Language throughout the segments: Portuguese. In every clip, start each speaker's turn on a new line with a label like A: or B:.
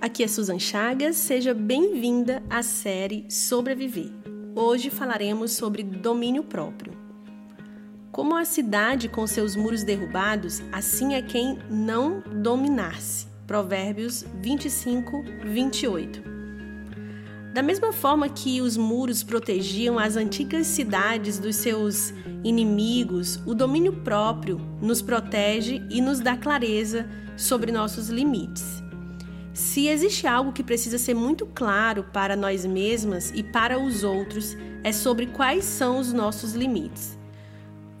A: Aqui é Susan Chagas, seja bem-vinda à série Sobreviver. Hoje falaremos sobre domínio próprio. Como a cidade com seus muros derrubados, assim é quem não dominar-se. Provérbios 25, 28. Da mesma forma que os muros protegiam as antigas cidades dos seus inimigos, o domínio próprio nos protege e nos dá clareza sobre nossos limites. Se existe algo que precisa ser muito claro para nós mesmas e para os outros, é sobre quais são os nossos limites.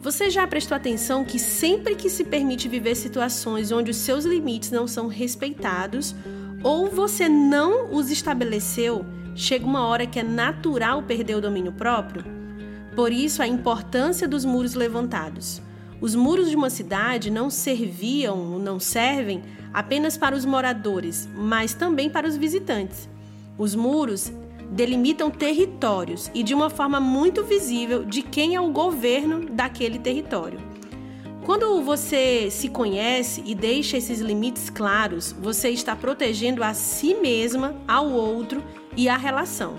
A: Você já prestou atenção que sempre que se permite viver situações onde os seus limites não são respeitados ou você não os estabeleceu, chega uma hora que é natural perder o domínio próprio? Por isso, a importância dos muros levantados. Os muros de uma cidade não serviam, não servem apenas para os moradores, mas também para os visitantes. Os muros delimitam territórios e de uma forma muito visível de quem é o governo daquele território. Quando você se conhece e deixa esses limites claros, você está protegendo a si mesma, ao outro e a relação.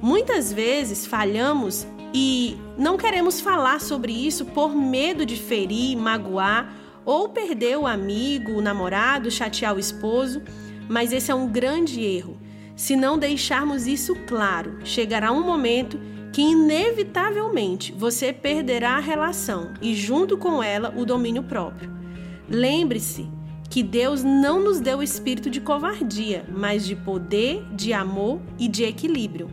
A: Muitas vezes falhamos e não queremos falar sobre isso por medo de ferir, magoar ou perder o amigo, o namorado, chatear o esposo, mas esse é um grande erro. Se não deixarmos isso claro, chegará um momento que inevitavelmente você perderá a relação e, junto com ela, o domínio próprio. Lembre-se que Deus não nos deu o espírito de covardia, mas de poder, de amor e de equilíbrio.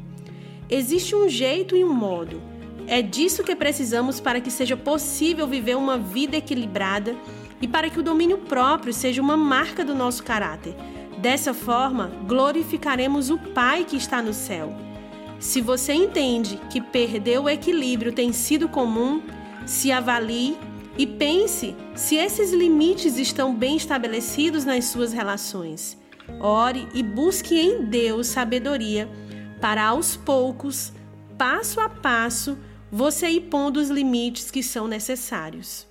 A: Existe um jeito e um modo, é disso que precisamos para que seja possível viver uma vida equilibrada e para que o domínio próprio seja uma marca do nosso caráter. Dessa forma, glorificaremos o Pai que está no céu. Se você entende que perder o equilíbrio tem sido comum, se avalie e pense se esses limites estão bem estabelecidos nas suas relações. Ore e busque em Deus sabedoria para aos poucos, passo a passo, você ir pondo os limites que são necessários.